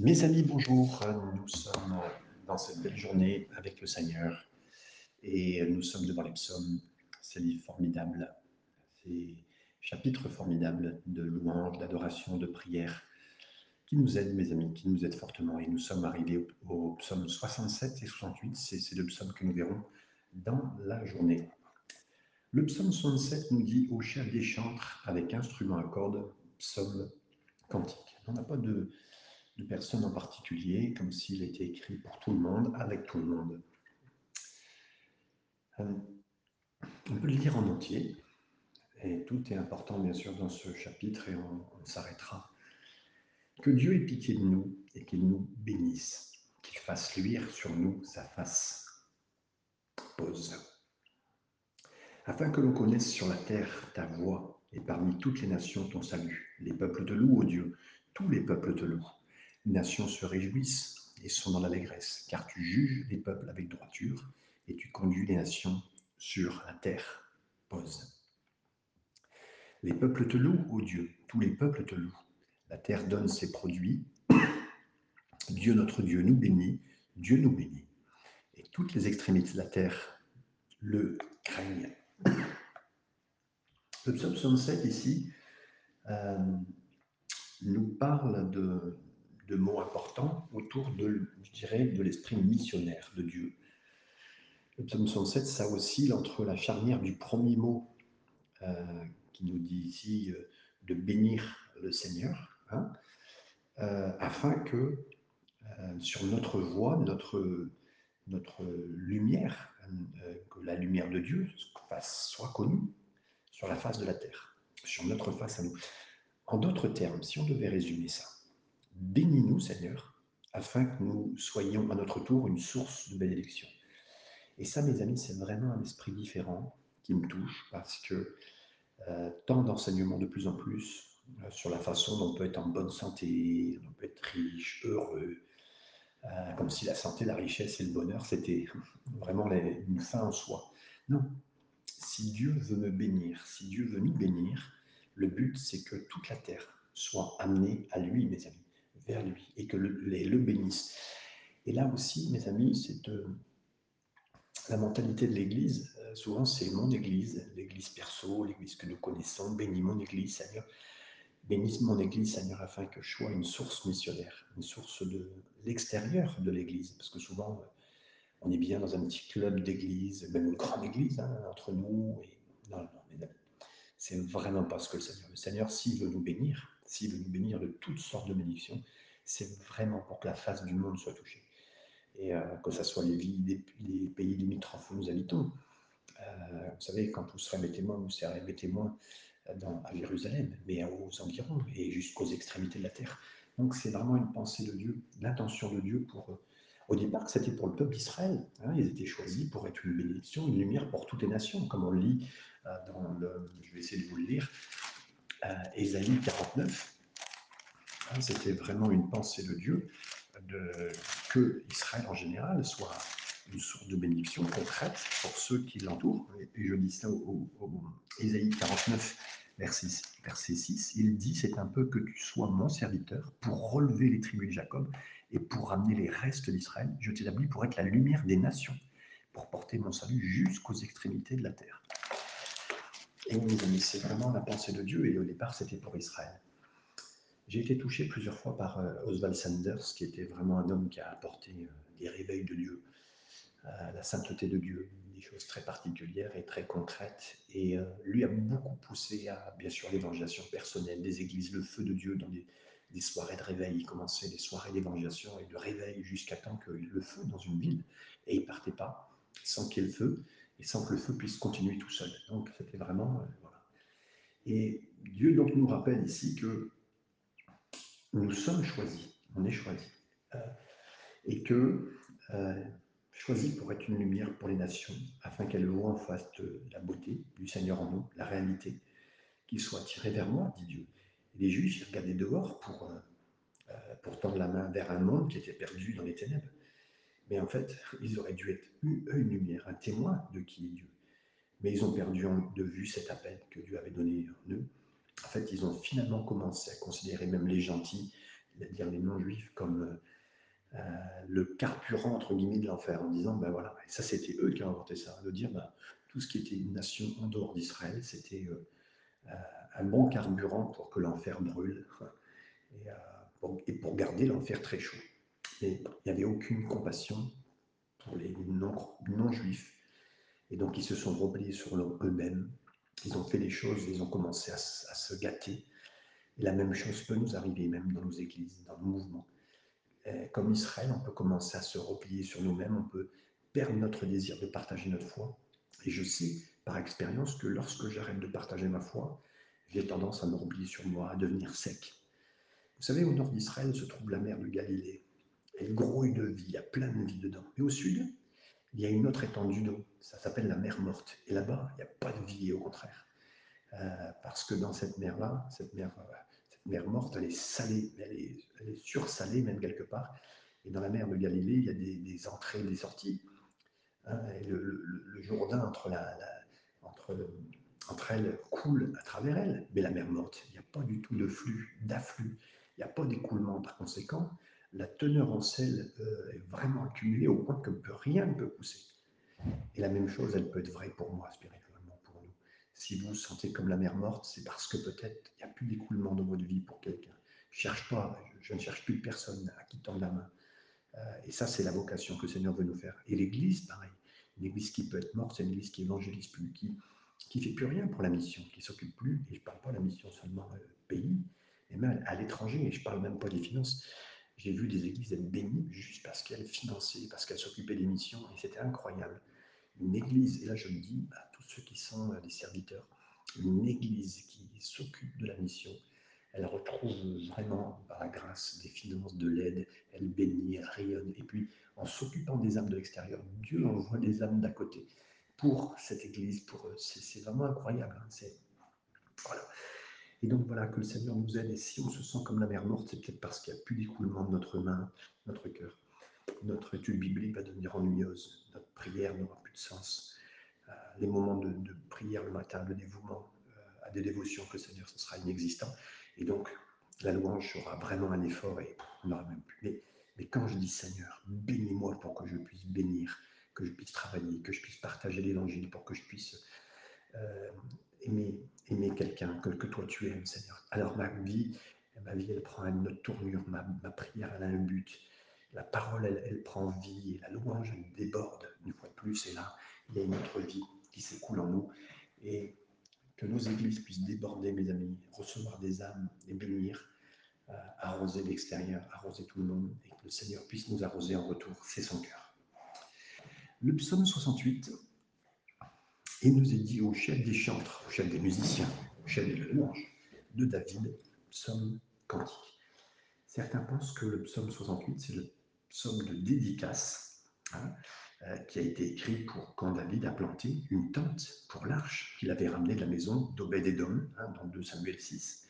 Mes amis, bonjour. Nous sommes dans cette belle journée avec le Seigneur et nous sommes devant les psaumes, ces livres formidables, ces chapitres formidables de louange, d'adoration, de prière qui nous aident, mes amis, qui nous aident fortement. Et nous sommes arrivés au, au psaume 67 et 68. C'est ces deux psaumes que nous verrons dans la journée. Le psaume 67 nous dit au chef des chantres avec instrument à cordes, psaume cantique. On n'a pas de de personne en particulier, comme s'il était écrit pour tout le monde, avec tout le monde. Euh, on peut le lire en entier, et tout est important bien sûr dans ce chapitre, et on, s'arrêtera. Que Dieu ait pitié de nous et qu'il nous bénisse, qu'il fasse luire sur nous sa face. Pause. Afin que l'on connaisse sur la terre ta voix, et parmi toutes les nations ton salut. Les peuples te louent, ô Dieu, tous les peuples te louent. Nations se réjouissent et sont dans l'allégresse, car tu juges les peuples avec droiture et tu conduis les nations sur la terre. Pause. Les peuples te louent, ô Dieu, tous les peuples te louent. La terre donne ses produits. Dieu notre Dieu nous bénit, Dieu nous bénit. Et toutes les extrémités de la terre le craignent. Le psaume 67 ici euh, nous parle de, de mots importants autour de, je dirais, de l'esprit missionnaire de Dieu. Le psaume 107, ça oscille entre la charnière du premier mot euh, qui nous dit ici euh, de bénir le Seigneur, hein, euh, afin que sur notre voie, notre, notre lumière, que la lumière de Dieu soit connue sur la face de la terre, sur notre face à nous. En d'autres termes, si on devait résumer ça, Bénis-nous, Seigneur, afin que nous soyons à notre tour une source de bénédiction. Et ça, mes amis, c'est vraiment un esprit différent qui me touche parce que euh, tant d'enseignements de plus en plus euh, sur la façon dont on peut être en bonne santé, on peut être riche, heureux, euh, comme si la santé, la richesse et le bonheur, c'était vraiment une fin en soi. Non, si Dieu veut me bénir, si Dieu veut nous bénir, le but, c'est que toute la terre soit amenée à lui, mes amis vers lui et que le, les le bénisse. Et là aussi, mes amis, c'est euh, la mentalité de l'Église. Euh, souvent, c'est mon Église, l'Église perso, l'Église que nous connaissons. Bénis mon Église, Seigneur. Bénisse mon Église, Seigneur, afin que je sois une source missionnaire, une source de l'extérieur de l'Église. Parce que souvent, euh, on est bien dans un petit club d'église, même une grande église hein, entre nous. Et... Non, non, mes amis, c'est vraiment pas ce que le Seigneur. Le Seigneur, s'il veut nous bénir, s'il veut nous bénir de toutes sortes de bénédictions, c'est vraiment pour que la face du monde soit touchée. Et euh, que ce soit les, pays limitrophes où nous habitons. Euh, vous savez, quand vous serez mes témoins, vous serez mes témoins euh, à Jérusalem, mais aux environs et jusqu'aux extrémités de la terre. Donc c'est vraiment une pensée de Dieu, l'intention de Dieu pour eux. Au départ, c'était pour le peuple d'Israël. Hein. Ils étaient choisis pour être une bénédiction, une lumière pour toutes les nations, comme on lit dans. Je vais essayer de vous le lire. Ésaïe euh, 49, Hein, c'était vraiment une pensée de Dieu que Israël en général soit une source de bénédiction concrète pour ceux qui l'entourent. Et je dis ça au, au, Ésaïe 49, verset, 6, il dit, c'est un peu que tu sois mon serviteur pour relever les tribus de Jacob et pour ramener les restes d'Israël. Je t'établis pour être la lumière des nations, pour porter mon salut jusqu'aux extrémités de la terre. Et mes amis, c'est vraiment la pensée de Dieu et au départ, c'était pour Israël. J'ai été touché plusieurs fois par euh, Oswald Sanders, qui était vraiment un homme qui a apporté euh, des réveils de Dieu, euh, la sainteté de Dieu, des choses très particulières et très concrètes. Et lui a beaucoup poussé à, bien sûr, l'évangélisation personnelle des églises, le feu de Dieu dans des, soirées de réveil. Il commençait des soirées d'évangélisation et de réveil jusqu'à temps que le feu dans une ville, et il partait pas sans qu'il y ait le feu et sans que le feu puisse continuer tout seul. Donc c'était vraiment... voilà. Et Dieu donc nous rappelle ici que nous sommes choisis, on est choisis, euh, et que euh, choisis pour être une lumière pour les nations, afin qu'elles voient en la beauté du Seigneur en nous, la réalité, qu'ils soient tirés vers moi, dit Dieu. Et les Juifs, regardaient dehors pour, euh, pour tendre la main vers un monde qui était perdu dans les ténèbres. Mais en fait, ils auraient dû être une lumière, un témoin de qui est Dieu. Mais ils ont perdu de vue cet appel que Dieu avait donné en eux en fait, ils ont finalement commencé à considérer même les gentils, c'est-à-dire les non-juifs, comme euh, le carburant, entre guillemets, de l'enfer, en disant, ben voilà, et ça c'était eux qui ont inventé ça, de dire, ben, tout ce qui était une nation en dehors d'Israël, c'était euh, un bon carburant pour que l'enfer brûle, et, pour, et pour garder l'enfer très chaud. Mais il n'y avait aucune compassion pour les non-juifs. Et donc ils se sont repliés sur eux-mêmes. Ils ont fait des choses, ils ont commencé à, se gâter. Et la même chose peut nous arriver même dans nos églises, dans nos mouvements. comme Israël, on peut commencer à se replier sur nous-mêmes, on peut perdre notre désir de partager notre foi. Et je sais par expérience que lorsque j'arrête de partager ma foi, j'ai tendance à me replier sur moi, à devenir sec. Vous savez, au nord d'Israël se trouve la mer de Galilée. Elle grouille de vie, il y a plein de vie dedans. Et au sud, il y a une autre étendue d'eau, ça s'appelle la mer morte. Et là-bas, il n'y a pas de vie, au contraire. Euh, parce que dans cette mer-là, cette mer, euh, cette mer morte, elle est salée, elle est, elle est, sursalée même quelque part. Et dans la mer de Galilée, il y a des, entrées, des sorties. Hein, et le, Jourdain, entre, la, elles, coule à travers elle. Mais la mer morte, il n'y a pas du tout de flux, d'afflux. Il n'y a pas d'écoulement par conséquent la teneur en sel euh, est vraiment accumulée au point que rien ne peut pousser. Et la même chose, elle peut être vraie pour moi, spirituellement, pour nous. Si vous vous sentez comme la mer morte, c'est parce que peut-être il n'y a plus d'écoulement dans votre vie pour quelqu'un. Je cherche pas, je ne cherche plus personne à qui tendre la main. Euh, et ça, c'est la vocation que le Seigneur veut nous faire. Et l'Église, pareil. Une Église qui peut être morte, c'est une Église qui évangélise plus, qui qui fait plus rien pour la mission, qui s'occupe plus. Et je ne parle pas de la mission seulement euh, pays, mais même à l'étranger. Et je ne parle même pas des finances. J'ai vu des églises être bénies juste parce qu'elles finançaient, parce qu'elles s'occupaient des missions, et c'était incroyable. Une église, et là je le dis à tous ceux qui sont euh, des serviteurs, une église qui s'occupe de la mission, elle retrouve vraiment, par la grâce des finances, de l'aide, elle bénit, elle rayonne. Et puis, en s'occupant des âmes de l'extérieur, Dieu envoie des âmes d'à côté pour cette église, pour eux. C'est vraiment incroyable. Hein. Voilà. Et donc voilà, que le Seigneur nous aide. Et si on se sent comme la mer morte, c'est peut-être parce qu'il n'y a plus d'écoulement de notre main, notre cœur. Notre étude biblique va devenir ennuyeuse. Notre prière n'aura plus de sens. Euh, les moments de, prière le matin, le dévouement euh, à des dévotions que le Seigneur, ce sera inexistant. Et donc, la louange sera vraiment un effort et on n'aura même plus. Mais quand je dis Seigneur, bénis-moi pour que je puisse bénir, que je puisse travailler, que je puisse partager l'évangile, pour que je puisse euh, aimer, aimer quelqu'un que, que, toi tu aimes, Seigneur. Alors ma vie, ma vie, elle prend une autre tournure, ma, ma prière, elle a un but. La parole, elle, elle, prend vie la louange, déborde une fois de plus. Et là, il y a une autre vie qui s'écoule en nous. Et que nos églises puissent déborder, mes amis, recevoir des âmes et bénir, euh, arroser l'extérieur, arroser tout le monde, et que le Seigneur puisse nous arroser en retour. C'est son cœur. Le psaume 68, il nous est dit au chef des chantres, au chef des musiciens, au chef des louanges de David, psaume cantique. Certains pensent que le psaume 68, c'est le psaume de dédicace, hein, euh, qui a été écrit pour quand David a planté une tente pour l'arche qu'il avait ramenée de la maison d'Obed-Edom, hein, dans 2 Samuel 6.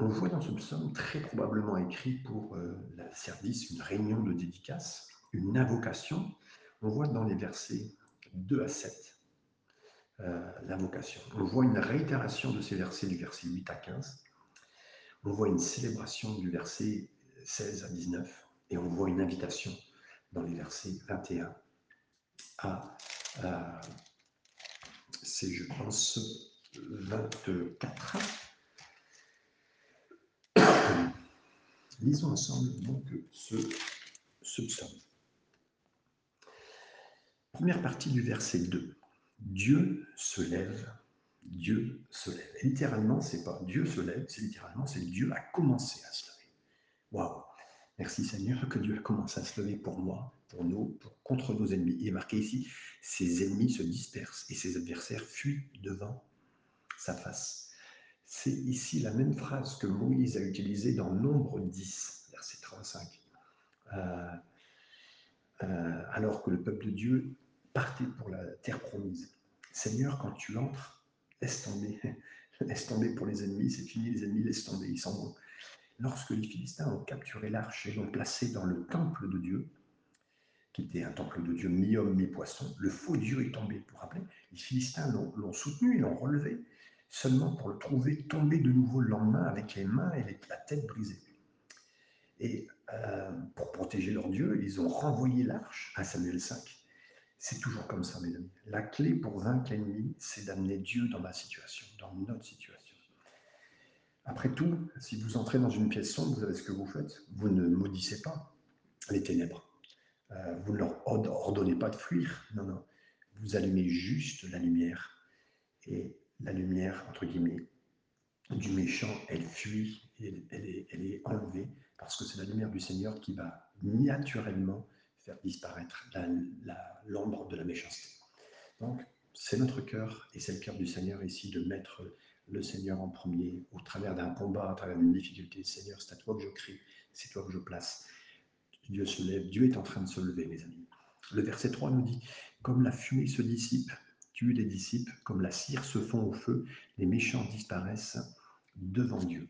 On voit dans ce psaume très probablement écrit pour euh, la service, une réunion de dédicace, une invocation. On voit dans les versets 2 à 7, euh, l'invocation. On voit une réitération de ces versets du verset 8 à 15. On voit une célébration du verset 16 à 19 et on voit une invitation dans les versets 21 à, à c'est je pense 24. Lisons ensemble donc ce, ce psaume. Première partie du verset 2. Dieu se lève, Dieu se lève. Et littéralement, c'est pas Dieu se lève, c'est littéralement, c'est Dieu a commencé à se lever. Waouh Merci Seigneur que Dieu a commencé à se lever pour moi, pour nous, contre nos ennemis. Il est marqué ici, ses ennemis se dispersent et ses adversaires fuient devant sa face. C'est ici la même phrase que Moïse a utilisée dans Nombre 10, verset 35. Euh, euh, alors que le peuple de Dieu partez pour la terre promise. Seigneur, quand tu entres, laisse tomber. laisse tomber pour les ennemis, c'est fini, les ennemis, laisse tomber, ils s'en vont. Lorsque les Philistins ont capturé l'arche et l'ont placée dans le temple de Dieu, qui était un temple de Dieu mi-homme, mi-poisson, le faux Dieu est tombé. Pour rappeler, les Philistins l'ont soutenu, ils l'ont relevé, seulement pour le trouver tombé de nouveau le lendemain avec les mains et la tête brisées. Et euh, pour protéger leur Dieu, ils ont renvoyé l'arche à Samuel 5. C'est toujours comme ça, mes amis. La clé pour vaincre l'ennemi, c'est d'amener Dieu dans ma situation, dans notre situation. Après tout, si vous entrez dans une pièce sombre, vous savez ce que vous faites Vous ne maudissez pas les ténèbres. Euh, vous ne leur ordonnez pas de fuir. Non, non. Vous allumez juste la lumière. Et la lumière, entre guillemets, du méchant, elle fuit, elle, est, elle est enlevée, parce que c'est la lumière du Seigneur qui va naturellement faire disparaître l'ombre de la méchanceté. Donc, c'est notre cœur et c'est le cœur du Seigneur ici de mettre le Seigneur en premier au travers d'un combat, à travers d'une difficulté. Seigneur, c'est à toi que je crie, c'est toi que je place. Dieu se lève, Dieu est en train de se lever, mes amis. Le verset 3 nous dit, comme la fumée se dissipe, tue les disciples, comme la cire se fond au feu, les méchants disparaissent devant Dieu.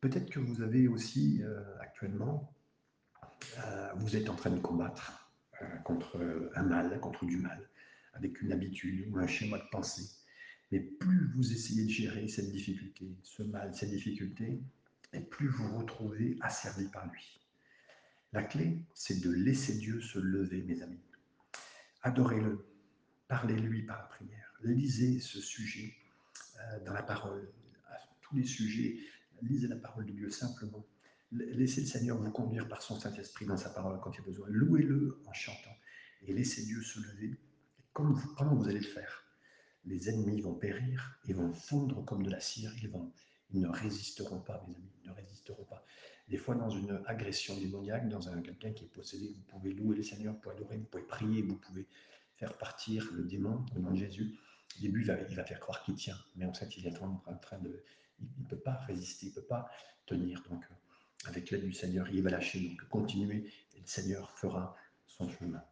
Peut-être que vous avez aussi euh, actuellement, vous êtes en train de combattre euh, contre un mal, contre du mal, avec une habitude ou un schéma de pensée. Mais plus vous essayez de gérer cette difficulté, ce mal, cette difficulté, et plus vous vous retrouvez asservi par lui. La clé, c'est de laisser Dieu se lever, mes amis. Adorez-le, parlez-lui par la prière, lisez ce sujet dans la parole, tous les sujets, lisez la parole de Dieu simplement. Laissez le Seigneur vous conduire par son Saint-Esprit dans sa parole quand il y a besoin. Louez-le en chantant et laissez Dieu se lever. Comme vous, vous allez le faire? Les ennemis vont périr, ils vont fondre comme de la cire, ils, vont, ils ne résisteront pas, mes amis, ils ne résisteront pas. Des fois, dans une agression démoniaque, dans un quelqu'un qui est possédé, vous pouvez louer le Seigneur, pour adorer, vous pouvez prier, vous pouvez faire partir le démon au nom de Jésus. Au début, il va, il va faire croire qu'il tient, mais en fait, il est en train de, il ne peut pas résister, il ne peut pas tenir. Donc, avec l'aide du Seigneur, il va lâcher. Donc, continuez, et le Seigneur fera son chemin.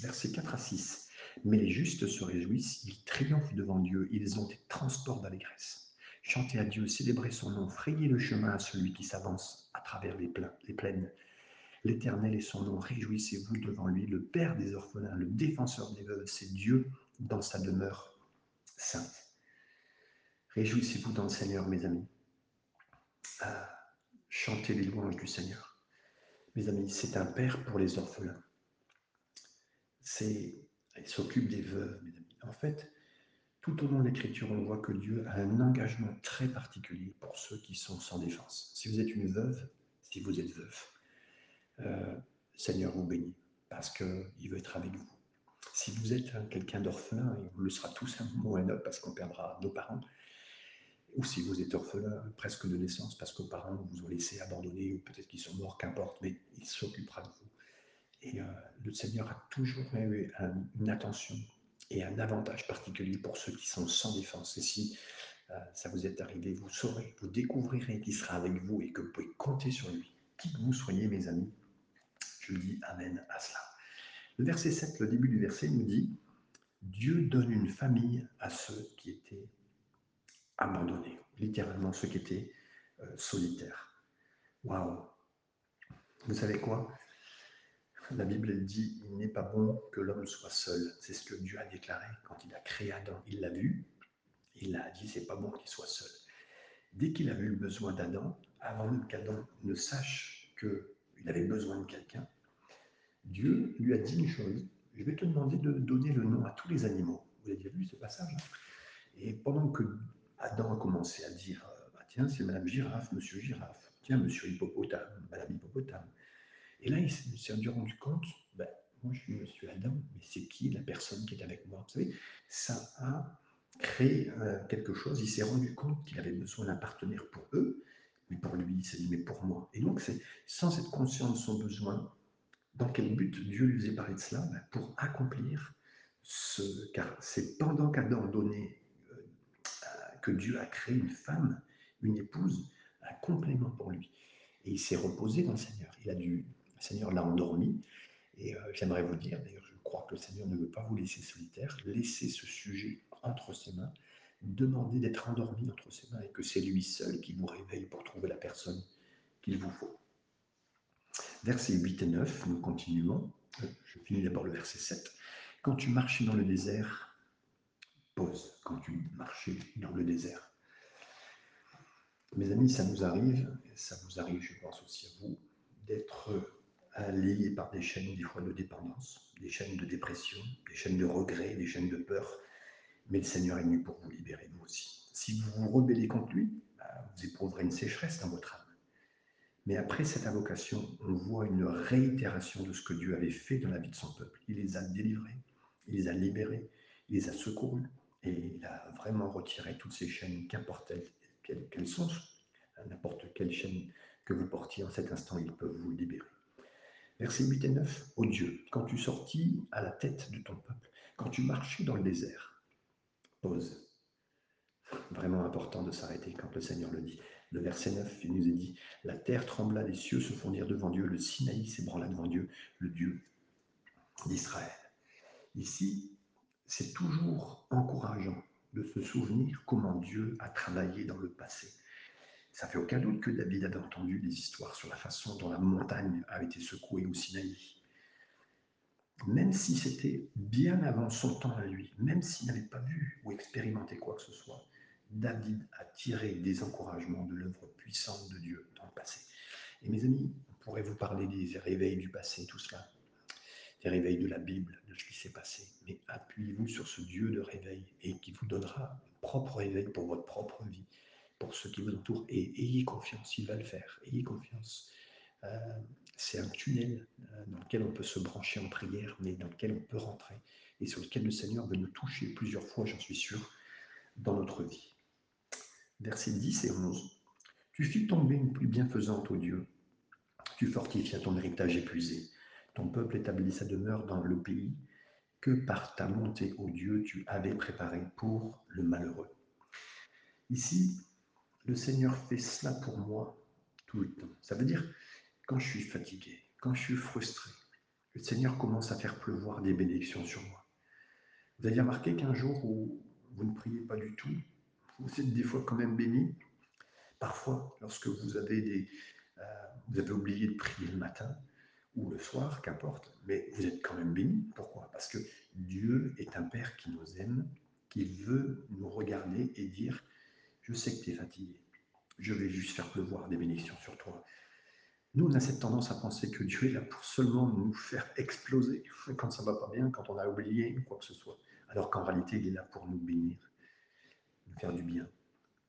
Versets 4 à 6. Mais les justes se réjouissent, ils triomphent devant Dieu, ils ont des transports d'allégresse. Chantez à Dieu, célébrez son nom, frayez le chemin à celui qui s'avance à travers les, plaines. L'Éternel est son nom, réjouissez-vous devant lui, le Père des orphelins, le défenseur des veuves, c'est Dieu dans sa demeure sainte. Réjouissez-vous dans le Seigneur, mes amis. Chantez les louanges du Seigneur. Mes amis, c'est un père pour les orphelins. C'est, il s'occupe des veuves, mes amis. En fait, tout au long de l'Écriture, on voit que Dieu a un engagement très particulier pour ceux qui sont sans défense. Si vous êtes une veuve, si vous êtes veuf, euh, Seigneur vous bénit parce qu'il veut être avec vous. Si vous êtes quelqu'un d'orphelin, et on le sera tous un moment un autre parce qu'on perdra nos parents, ou si vous êtes orphelin presque de naissance parce que vos parents vous ont laissé abandonner, ou peut-être qu'ils sont morts, qu'importe, mais il s'occupera de vous. Et euh, le Seigneur a toujours eu une attention et un avantage particulier pour ceux qui sont sans défense. Et si euh, ça vous est arrivé, vous saurez, vous découvrirez qu'il sera avec vous et que vous pouvez compter sur lui. Qui que vous soyez, mes amis, je dis Amen à cela. Le verset 7, le début du verset nous dit Dieu donne une famille à ceux qui étaient abandonnés, littéralement ceux qui étaient euh, solitaires. Waouh Vous savez quoi? La Bible dit il n'est pas bon que l'homme soit seul. C'est ce que Dieu a déclaré quand il a créé Adam. Il l'a vu, il a dit c'est pas bon qu'il soit seul. Dès qu'il a eu besoin d'Adam, avant qu'Adam ne sache qu'il avait besoin de quelqu'un, Dieu lui a dit une chose je vais te demander de donner le nom à tous les animaux. Vous avez déjà vu ce passage? Et pendant que Adam a commencé à dire euh, bah, Tiens, c'est Madame Girafe, Monsieur Girafe, tiens, Monsieur Hippopotame, Madame Hippopotame. Et là, il s'est rendu compte ben, Moi, je suis Monsieur Adam, mais c'est qui la personne qui est avec moi? Vous savez, ça a créé euh, quelque chose. Il s'est rendu compte qu'il avait besoin d'un partenaire pour eux, mais pour lui, il s'est dit Mais pour moi. Et donc, c'est sans être conscient de son besoin, dans quel but Dieu lui faisait parler de cela? Ben, Pour accomplir ce. Car c'est pendant qu'Adam donnait que Dieu a créé une femme, une épouse, un complément pour lui. Et il s'est reposé dans le Seigneur. Il a dû, le Seigneur l'a endormi. Et euh, j'aimerais vous dire, d'ailleurs, je crois que le Seigneur ne veut pas vous laisser solitaire. Laissez ce sujet entre ses mains. Demandez d'être endormi entre ses mains et que c'est lui seul qui vous réveille pour trouver la personne qu'il vous faut. Versets 8 et 9, nous continuons. Je finis d'abord le verset 7. Quand tu marches dans le désert, quand tu marchais dans le désert. Mes amis, ça nous arrive, ça vous arrive, je pense aussi à vous, lié par des chaînes, des fois, de dépendance, des chaînes de dépression, des chaînes de regret, des chaînes de peur. Mais le Seigneur est venu pour vous libérer, vous aussi. Si vous vous rebellez contre lui, bah, vous éprouverez une sécheresse dans votre âme. Mais après cette invocation, on voit une réitération de ce que Dieu avait fait dans la vie de son peuple. Il les a délivrés, il les a libérés, il les a secourus, et il a vraiment retiré toutes ces chaînes, qu'importe qu'elles sont, n'importe quelle chaîne que vous portiez en cet instant, ils peuvent vous libérer. Versets 8 et 9. Ô Dieu, quand tu sortis à la tête de ton peuple, quand tu marchais dans le désert, pause. Vraiment important de s'arrêter quand le Seigneur le dit. Le verset 9, il nous est dit La terre trembla, les cieux se fondirent devant Dieu, le Sinaï s'ébranla devant Dieu, le Dieu d'Israël. Ici, c'est toujours encourageant de se souvenir comment Dieu a travaillé dans le passé. Ça fait aucun doute que David avait entendu des histoires sur la façon dont la montagne a été secouée au Sinaï. Même si c'était bien avant son temps à lui, même s'il n'avait pas vu ou expérimenté quoi que ce soit, David a tiré des encouragements de l'œuvre puissante de Dieu dans le passé. Et mes amis, on pourrait vous parler des réveils du passé, tout cela, des réveils de la Bible, de ce qui s'est passé. Mais appuyez-vous sur ce Dieu de réveil et qui vous donnera un propre réveil pour votre propre vie, pour ceux qui vous entourent. Et ayez confiance, il va le faire. Ayez confiance. Euh, c'est un tunnel euh, dans lequel on peut se brancher en prière, mais dans lequel on peut rentrer et sur lequel le Seigneur veut nous toucher plusieurs fois, j'en suis sûr, dans notre vie versets 10 et 11. Tu fis tomber une pluie bienfaisante, ô Dieu. Tu fortifias ton héritage épuisé. Ton peuple établit sa demeure dans le pays que par ta montée, ô Dieu, tu avais préparé pour le malheureux. Ici, le Seigneur fait cela pour moi tout le temps. Ça veut dire, quand je suis fatigué, quand je suis frustré, le Seigneur commence à faire pleuvoir des bénédictions sur moi. Vous avez remarqué qu'un jour où vous ne priez pas du tout, vous êtes des fois quand même béni. Parfois, lorsque vous avez, des, euh, vous avez oublié de prier le matin ou le soir, qu'importe, mais vous êtes quand même béni. Pourquoi? Parce que Dieu est un Père qui nous aime, qui veut nous regarder et dire, je sais que tu es fatigué, je vais juste faire pleuvoir des bénédictions sur toi. Nous, on a cette tendance à penser que Dieu est là pour seulement nous faire exploser quand ça va pas bien, quand on a oublié quoi que ce soit. Alors qu'en réalité, il est là pour nous bénir faire du bien.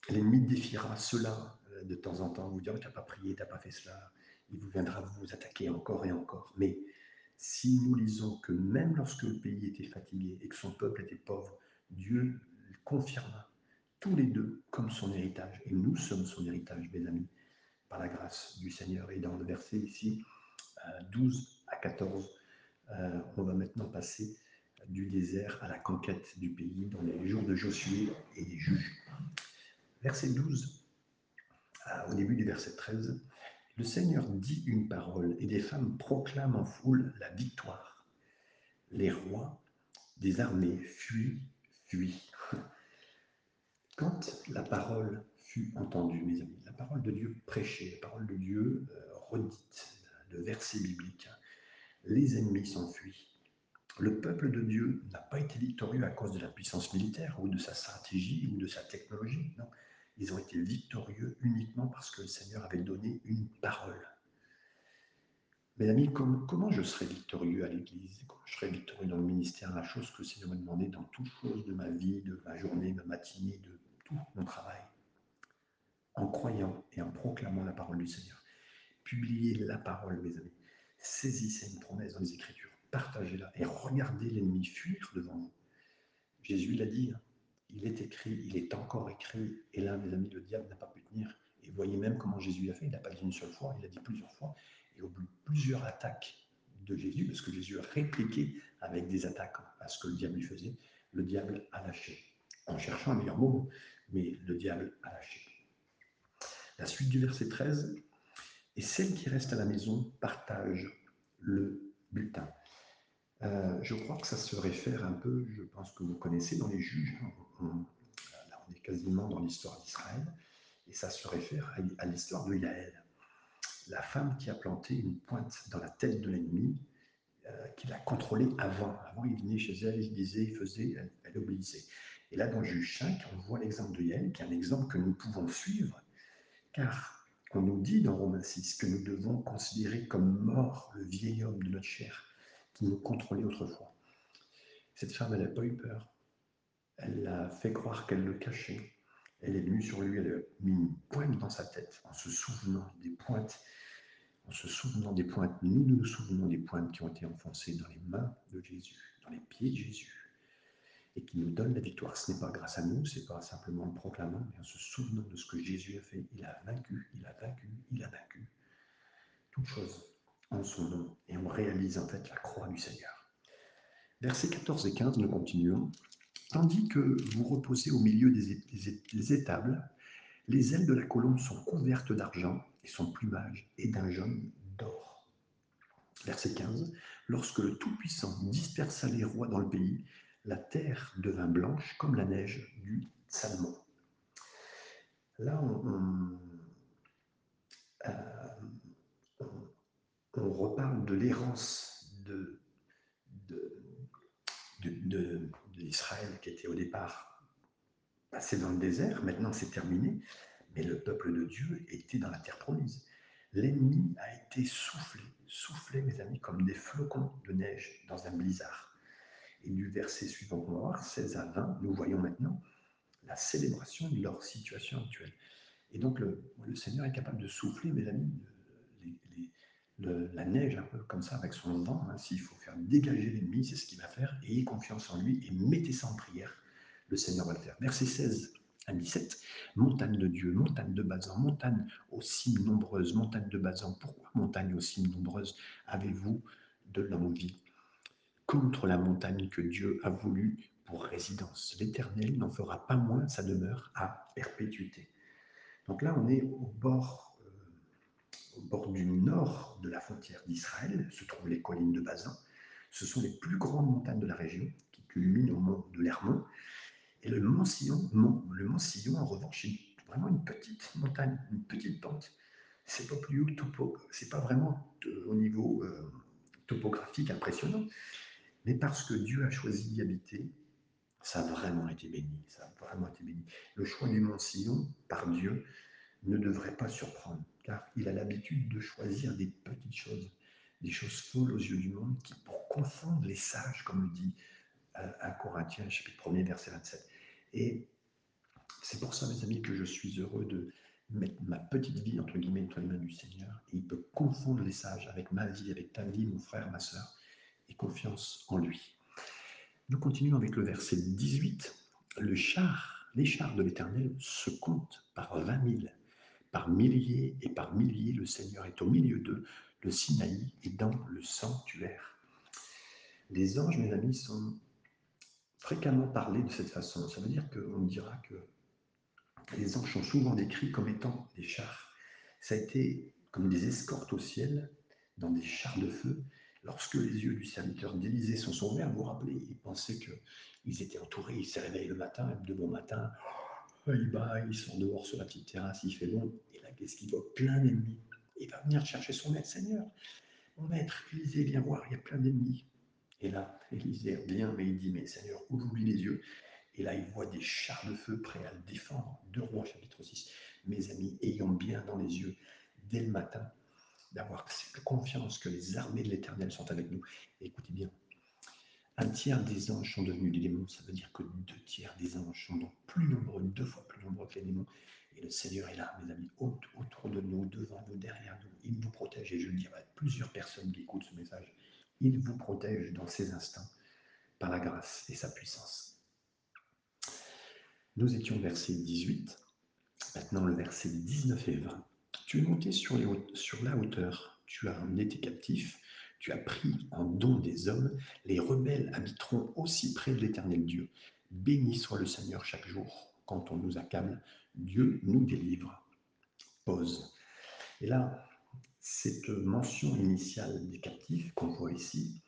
L'ennemi défiera cela euh, de temps en temps, vous dire tu n'as pas prié, tu n'as pas fait cela. Il vous viendra vous attaquer encore et encore. Mais si nous lisons que même lorsque le pays était fatigué et que son peuple était pauvre, Dieu confirma tous les deux comme son héritage. Et nous sommes son héritage, mes amis, par la grâce du Seigneur. Et dans le verset ici, 12 à 14, euh, on va maintenant passer du désert à la conquête du pays dans les jours de Josué et des juges. Verset 12, au début du verset 13, le Seigneur dit une parole et des femmes proclament en foule la victoire. Les rois des armées fuient, fuient. Quand la parole fut entendue, mes amis, la parole de Dieu prêchée, la parole de Dieu euh, redite, le verset biblique, les ennemis s'enfuient le peuple de Dieu n'a pas été victorieux à cause de la puissance militaire ou de sa stratégie ou de sa technologie. Non, ils ont été victorieux uniquement parce que le Seigneur avait donné une parole. Mes amis, comment je serai victorieux à l'Église? Comment je serai victorieux dans le ministère? La chose que le Seigneur m'a demandé dans toute chose de ma vie, de ma journée, ma matinée, de tout mon travail. En croyant et en proclamant la parole du Seigneur. Publiez la parole, mes amis. Saisissez une promesse dans les Écritures partagez-la et regardez l'ennemi fuir devant vous. Jésus l'a dit, hein. Il est écrit, il est encore écrit, et là, mes amis, le diable n'a pas pu tenir. Et voyez même comment Jésus a fait, il n'a pas dit une seule fois, il a dit plusieurs fois, et au bout de plusieurs attaques de Jésus, parce que Jésus a répliqué avec des attaques à ce que le diable lui faisait, le diable a lâché, en cherchant un meilleur mot, mais le diable a lâché. La suite du verset 13, et celle qui reste à la maison partage le bulletin. Euh, je crois que ça se réfère un peu, je pense que vous connaissez dans les juges, hein, on, est quasiment dans l'histoire d'Israël, et ça se réfère à, l'histoire de Yaël, la femme qui a planté une pointe dans la tête de l'ennemi, euh, qui l'a contrôlé avant. Avant, il venait chez elle, il disait, il faisait, elle, obéissait. Et là, dans Juge 5, on voit l'exemple de Yaël, qui est un exemple que nous pouvons suivre, car On nous dit dans Romains 6 que nous devons considérer comme mort le vieil homme de notre chair qui nous contrôlait autrefois. Cette femme, elle n'a pas eu peur. Elle a fait croire qu'elle le cachait. Elle est venue sur lui, elle a mis une pointe dans sa tête en se souvenant des pointes, en se souvenant des pointes. Nous, nous nous souvenons des pointes qui ont été enfoncées dans les mains de Jésus, dans les pieds de Jésus, et qui nous donnent la victoire. Ce n'est pas grâce à nous, ce n'est pas simplement en proclamant, mais en se souvenant de ce que Jésus a fait. Il a vaincu, il a vaincu, il a vaincu. Toute chose en son nom. Et on réalise en fait la croix du Seigneur. Versets 14 et 15, nous continuons. Tandis que vous reposez au milieu des, étables, les ailes de la colombe sont couvertes d'argent et son plumage est d'un jaune d'or. Verset 15. Lorsque le Tout-Puissant dispersa les rois dans le pays, la terre devint blanche comme la neige du Salmon. Là, on, euh, reparle de l'errance de, de, l'Israël qui était au départ passé dans le désert, maintenant c'est terminé, mais le peuple de Dieu était dans la terre promise. L'ennemi a été soufflé, soufflé, mes amis, comme des flocons de neige dans un blizzard. Et du verset suivant qu'on va voir, 16 à 20, nous voyons maintenant la célébration de leur situation actuelle. Et donc le Seigneur est capable de souffler, mes amis, la neige un peu comme ça avec son vent. Hein, s'il faut faire dégager l'ennemi, c'est ce qu'il va faire. Ayez confiance en lui et mettez ça en prière. Le Seigneur va le faire. Verset 16 à 17. Montagne de Dieu, montagne de Bazan, montagne aux cimes nombreuses, montagne de Bazan. Pourquoi montagne aux cimes nombreuses avez-vous de l'envie contre la montagne que Dieu a voulu pour résidence? L'Éternel n'en fera pas moins sa demeure à perpétuité. Donc là, on est au bord au bord du nord de la frontière d'Israël se trouvent les collines de Bazin. Ce sont les plus grandes montagnes de la région qui culminent au mont de l'Hermont. Et le mont Sillon, le mont Sillon, en revanche, est vraiment une petite montagne, une petite pente. C'est pas plus haut topo, c'est pas vraiment au niveau euh, topographique impressionnant, mais parce que Dieu a choisi d'y habiter, ça a vraiment été béni. Ça a vraiment été béni. Le choix du mont Sillon par Dieu ne devrait pas surprendre car il a l'habitude de choisir des petites choses, des choses folles aux yeux du monde, qui pour confondre les sages, comme le dit euh, à Corinthiens, chapitre 1er, verset 27. Et c'est pour ça, mes amis, que je suis heureux de mettre ma petite vie, entre guillemets, entre les mains du Seigneur, il peut confondre les sages avec ma vie, avec ta vie, mon frère, ma soeur, et confiance en lui. Nous continuons avec le verset 18. Le char, les chars de l'Éternel se comptent par vingt mille par milliers et par milliers, le Seigneur est au milieu d'eux, le Sinaï est dans le sanctuaire. Les anges, mes amis, sont fréquemment parlés de cette façon. Ça veut dire qu'on dira que les anges sont souvent décrits comme étant des chars. Ça a été comme des escortes au ciel, dans des chars de feu. Lorsque les yeux du serviteur d'Élysée sont ouverts, vous vous rappelez, il pensait qu'ils étaient entourés, il s'est réveillé le matin, de bon matin, il sont dehors sur la petite terrasse, il fait bon. Et là, qu'est-ce qu'il voit? Plein d'ennemis. Il va venir chercher son maître, Seigneur. Mon maître, Élisée, viens voir, il y a plein d'ennemis. Et là, Élisée vient, mais il dit, mais Seigneur, ouvre-lui les yeux. Et là, il voit des chars de feu prêts à le défendre. Deux rois, chapitre 6. Mes amis, ayons bien dans les yeux, dès le matin, d'avoir cette confiance que les armées de l'Éternel sont avec nous. écoutez bien, un tiers des anges sont devenus des démons, ça veut dire que deux tiers des anges sont donc plus nombreux, deux fois plus nombreux que les démons. Et le Seigneur est là, mes amis, autour de nous, devant nous, derrière nous. Il vous protège, et je le dis à plusieurs personnes qui écoutent ce message, il vous protège dans ces instants par la grâce et sa puissance. Nous étions verset 18, maintenant le verset 19 et 20. Tu es monté sur, sur la hauteur, tu as amené tes captifs, tu as pris en don des hommes, les rebelles habiteront aussi près de l'éternel Dieu. Béni soit le Seigneur chaque jour. Quand on nous accable, Dieu nous délivre. Pause. Et là, cette mention initiale des captifs qu'on voit ici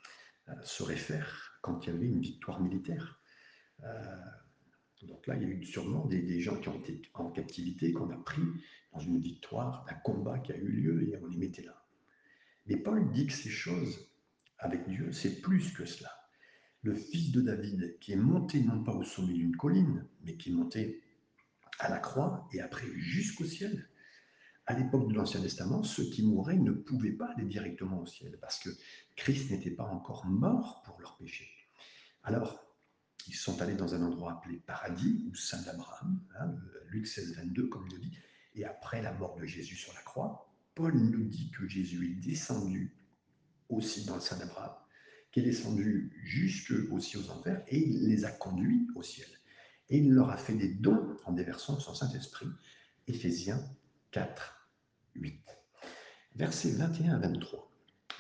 euh, se réfère quand il y avait une victoire militaire. Euh, donc là, il y a eu sûrement des, des, gens qui ont été en captivité, qu'on a pris dans une victoire, d'un combat qui a eu lieu et on les mettait là. Mais Paul dit que ces choses avec Dieu, c'est plus que cela. Le fils de David, qui est monté non pas au sommet d'une colline, mais qui est monté à la croix et après jusqu'au ciel, à l'époque de l'Ancien Testament, ceux qui mouraient ne pouvaient pas aller directement au ciel parce que Christ n'était pas encore mort pour leurs péchés. Alors, ils sont allés dans un endroit appelé paradis ou Saint d'Abraham, hein, Luc 16, 22, comme il le dit, et après la mort de Jésus sur la croix, Paul nous dit que Jésus est descendu aussi dans le Saint d'Abraham, qu'il est descendu jusque aussi aux enfers et il les a conduits au ciel. Et il leur a fait des dons en déversant son Saint-Esprit. Éphésiens 4, 8. Versets 21 à 23.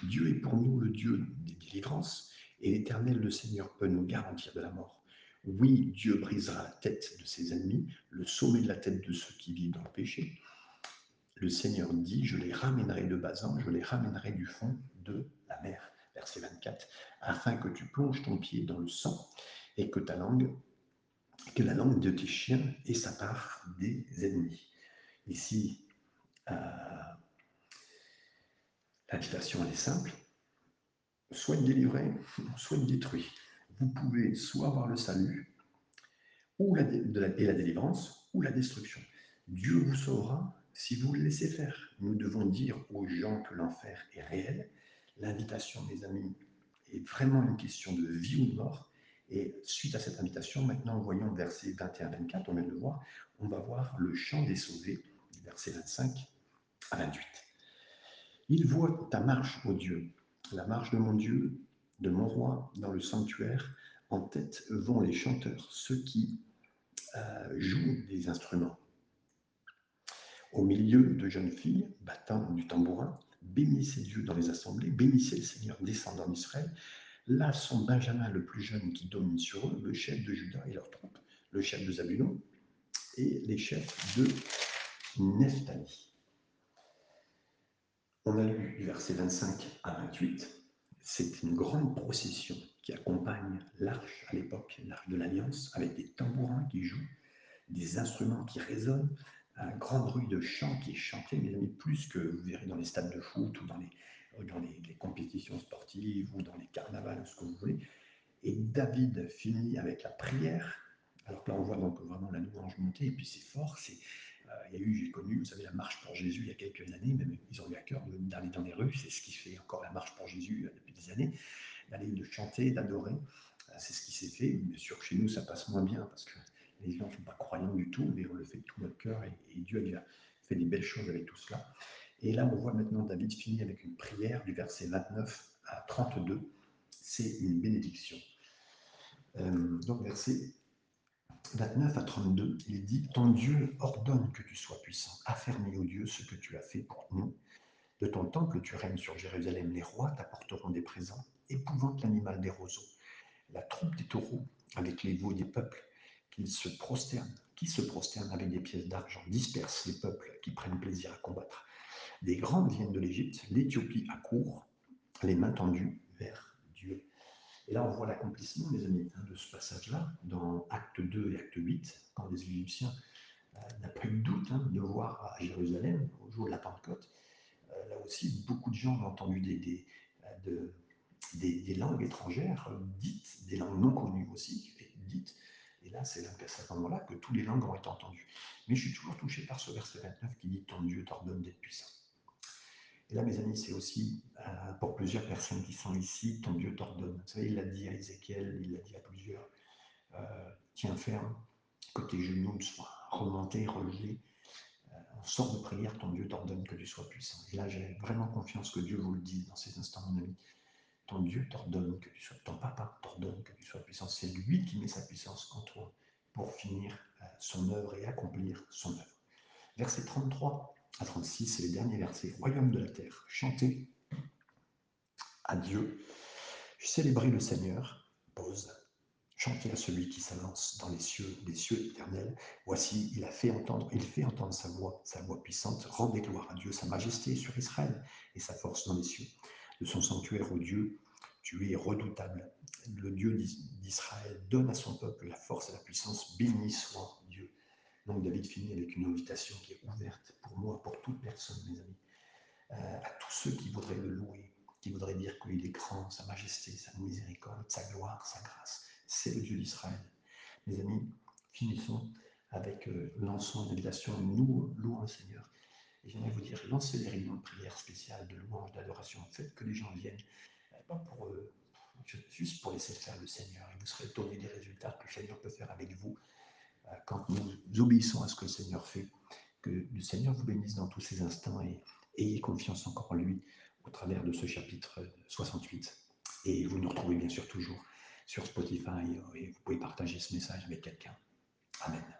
Dieu est pour nous le Dieu des délivrances et l'Éternel le Seigneur peut nous garantir de la mort. Oui, Dieu brisera la tête de ses ennemis, le sommet de la tête de ceux qui vivent dans le péché. Le Seigneur dit, je les ramènerai de Bazan, je les ramènerai du fond de la mer. Verset 24, afin que tu plonges ton pied dans le sang et que ta langue, que la langue de tes chiens ait sa part des ennemis. Ici, euh, l'invitation est simple, soit délivré, soit détruit. Vous pouvez soit avoir le salut la, et la délivrance ou la destruction. Dieu vous sauvera si vous le laissez faire. Nous devons dire aux gens que l'enfer est réel. L'invitation, mes amis, est vraiment une question de vie ou de mort. Et suite à cette invitation, maintenant, voyons verset 21-24, on vient de voir, on va voir le chant des sauvés, verset 25 à 28. Il voit ta marche, ô Dieu, la marche de mon Dieu, de mon roi, dans le sanctuaire. En tête vont les chanteurs, ceux qui euh, jouent des instruments. Au milieu de jeunes filles battant du tambourin, bénissez Dieu dans les assemblées, bénissez le Seigneur descendant d'Israël. Là sont Benjamin le plus jeune qui domine sur eux, le chef de Judas et leurs troupes, le chef de Zabulon et les chefs de Nephtali. On a lu du verset 25 à 28, c'est une grande procession qui accompagne l'arche à l'époque, l'arche de l'Alliance, avec des tambourins qui jouent, des instruments qui résonnent, un grand bruit de chant qui est chanté, mais amis, plus que vous verrez dans les stades de foot ou dans les, dans les, compétitions sportives ou dans les carnavals, ce que vous voulez. Et David finit avec la prière. Alors que là, on voit donc vraiment la louange monter, et puis c'est fort, c'est euh, il y a eu, j'ai connu, vous savez, la marche pour Jésus il y a quelques années, même ils ont eu à cœur d'aller dans les rues, c'est ce qui fait encore la marche pour Jésus euh, depuis des années, d'aller de chanter, d'adorer, euh, c'est ce qui s'est fait. Bien sûr, chez nous, ça passe moins bien parce que les gens ne sont pas croyants du tout, mais on le fait de tout notre cœur et, Dieu a fait des belles choses avec tout cela. Et là, on voit maintenant David finir avec une prière du verset 29 à 32. C'est une bénédiction. donc, verset 29 à 32, il dit Ton Dieu ordonne que tu sois puissant, affermis, au Dieu, ce que tu as fait pour nous. De ton temple, tu règnes sur Jérusalem. Les rois t'apporteront des présents. Épouvante l'animal des roseaux, la troupe des taureaux, avec les veaux des peuples, qu'ils se prosternent, qui se prosternent avec des pièces d'argent, disperse les peuples qui prennent plaisir à combattre. Des grands viennent de l'Égypte, l'Éthiopie accourt, les mains tendues vers et là, on voit l'accomplissement, mes amis, hein, de ce passage-là, dans Acte 2 et Acte 8, quand les Égyptiens euh, n'ont pas eu doute hein, de voir à Jérusalem, au jour de la Pentecôte. Euh, là aussi, beaucoup de gens ont entendu euh, des, langues étrangères dites, des langues non connues aussi, dites. Et là, c'est à ce moment-là que toutes les langues ont été entendues. Mais je suis toujours touché par ce verset 29 qui dit Ton Dieu t'ordonne d'être puissant. Et là, mes amis, c'est aussi euh, pour plusieurs personnes qui sont ici, ton Dieu t'ordonne. Vous savez, il l'a dit à Ézéchiel, il l'a dit à plusieurs. Euh, tiens ferme, que tes genoux soient remontés, relevés. Euh, en sorte de prière, ton Dieu t'ordonne que tu sois puissant. Et là, j'ai vraiment confiance que Dieu vous le dise dans ces instants, mon ami. Ton Dieu t'ordonne que tu sois, ton papa t'ordonne que tu sois puissant. C'est lui qui met sa puissance en toi pour finir son œuvre et accomplir son œuvre. Verset 33 à 36, c'est les derniers versets. Royaume de la terre, chantez à Dieu, célébrez le Seigneur, pause, chantez à celui qui s'avance dans les cieux, les cieux éternels. Voici, il a fait entendre, il fait entendre sa voix, sa voix puissante. Rendez gloire à Dieu, sa majesté sur Israël et sa force dans les cieux. De son sanctuaire, au Dieu, tu es redoutable. Le Dieu d'Israël donne à son peuple la force et la puissance. Béni soit donc David finit avec une invitation qui est ouverte pour moi, pour toute personne, mes amis, euh, à tous ceux qui voudraient le louer, qui voudraient dire qu'il est grand, sa majesté, sa miséricorde, sa gloire, sa grâce. C'est le Dieu d'Israël. Mes amis, finissons avec euh, l'ensemble de l'invitation. Nous louons le Seigneur. Et j'aimerais vous dire, lancez des réunions de prière spéciales, de louange, d'adoration. Faites que les gens viennent, pas pour eux, juste pour laisser faire le Seigneur. Et vous serez étonné des résultats que le Seigneur peut faire avec vous euh, quand nous obéissons à ce que le Seigneur fait. Que le Seigneur vous bénisse dans tous ces instants et ayez confiance encore en lui au travers de ce chapitre 68. Et vous nous retrouvez bien sûr toujours sur Spotify et vous pouvez partager ce message avec quelqu'un. Amen.